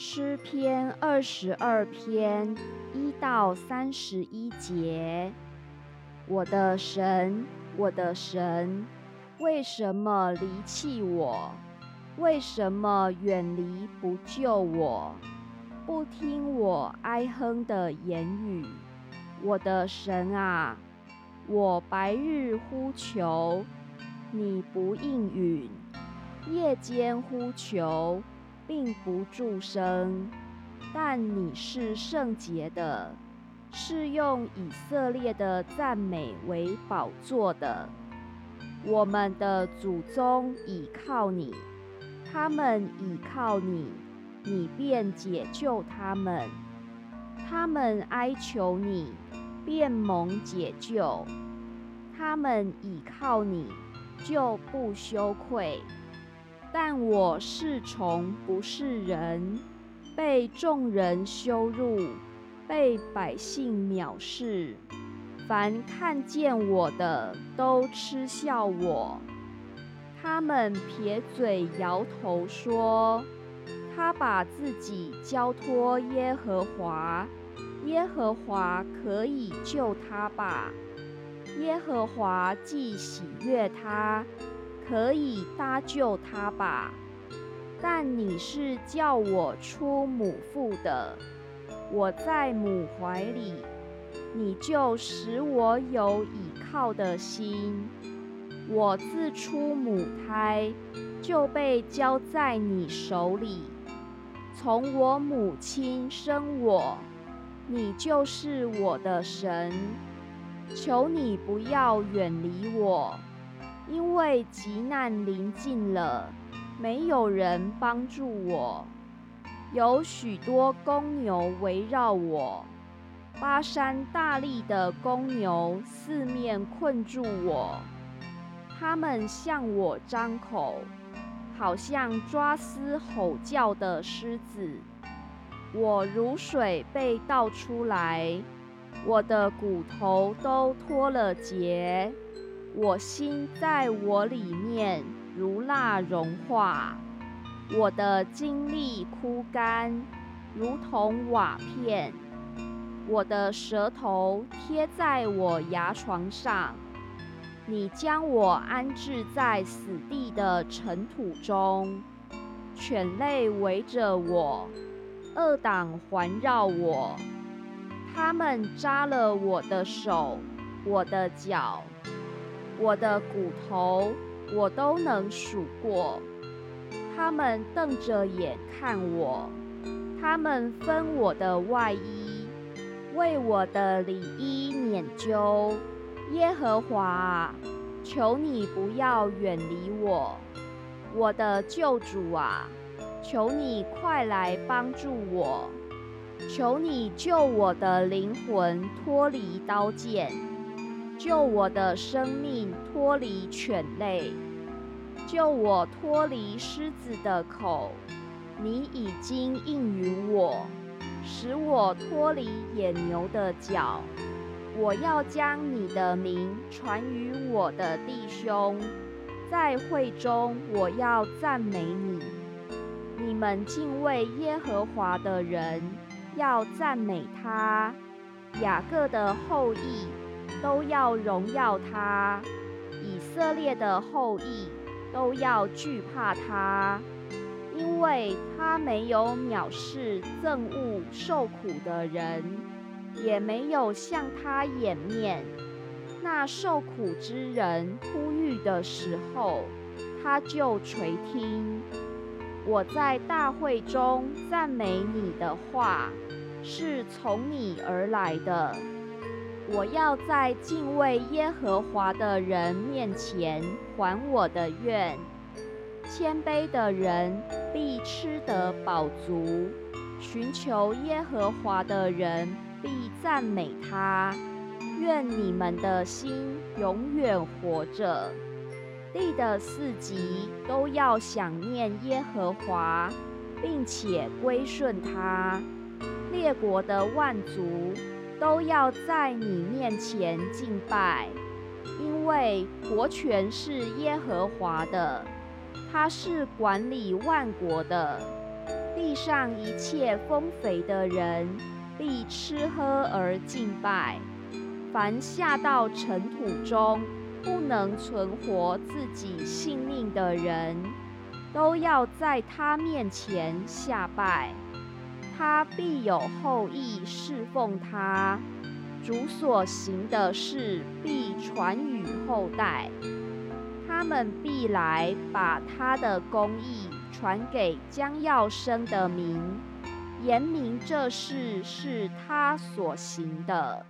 诗篇二十二篇一到三十一节：我的神，我的神，为什么离弃我？为什么远离不救我？不听我哀哼的言语？我的神啊，我白日呼求，你不应允；夜间呼求。并不助声，但你是圣洁的，是用以色列的赞美为宝座的。我们的祖宗倚靠你，他们倚靠你，你便解救他们；他们哀求你，便蒙解救；他们倚靠你，就不羞愧。但我是虫，不是人，被众人羞辱，被百姓藐视。凡看见我的，都嗤笑我。他们撇嘴摇头说：“他把自己交托耶和华，耶和华可以救他吧？耶和华既喜悦他。”可以搭救他吧，但你是叫我出母腹的，我在母怀里，你就使我有倚靠的心。我自出母胎就被交在你手里，从我母亲生我，你就是我的神。求你不要远离我。因为急难临近了，没有人帮助我，有许多公牛围绕我，巴山大力的公牛四面困住我，他们向我张口，好像抓撕吼叫的狮子。我如水被倒出来，我的骨头都脱了节。我心在我里面如蜡融化，我的精力枯干，如同瓦片。我的舌头贴在我牙床上，你将我安置在死地的尘土中。犬类围着我，恶党环绕我，他们扎了我的手，我的脚。我的骨头我都能数过，他们瞪着眼看我，他们分我的外衣，为我的里衣捻揪。耶和华，求你不要远离我，我的救主啊，求你快来帮助我，求你救我的灵魂脱离刀剑。救我的生命脱离犬类，救我脱离狮子的口。你已经应允我，使我脱离野牛的脚。我要将你的名传于我的弟兄，在会中我要赞美你。你们敬畏耶和华的人要赞美他，雅各的后裔。都要荣耀他，以色列的后裔都要惧怕他，因为他没有藐视憎恶受苦的人，也没有向他掩面。那受苦之人呼吁的时候，他就垂听。我在大会中赞美你的话，是从你而来的。我要在敬畏耶和华的人面前还我的愿，谦卑的人必吃得饱足，寻求耶和华的人必赞美他。愿你们的心永远活着，地的四极都要想念耶和华，并且归顺他，列国的万族。都要在你面前敬拜，因为国权是耶和华的，他是管理万国的。地上一切丰肥的人，必吃喝而敬拜。凡下到尘土中，不能存活自己性命的人，都要在他面前下拜。他必有后裔侍奉他，主所行的事必传与后代。他们必来把他的公义传给将要生的民，言明这事是他所行的。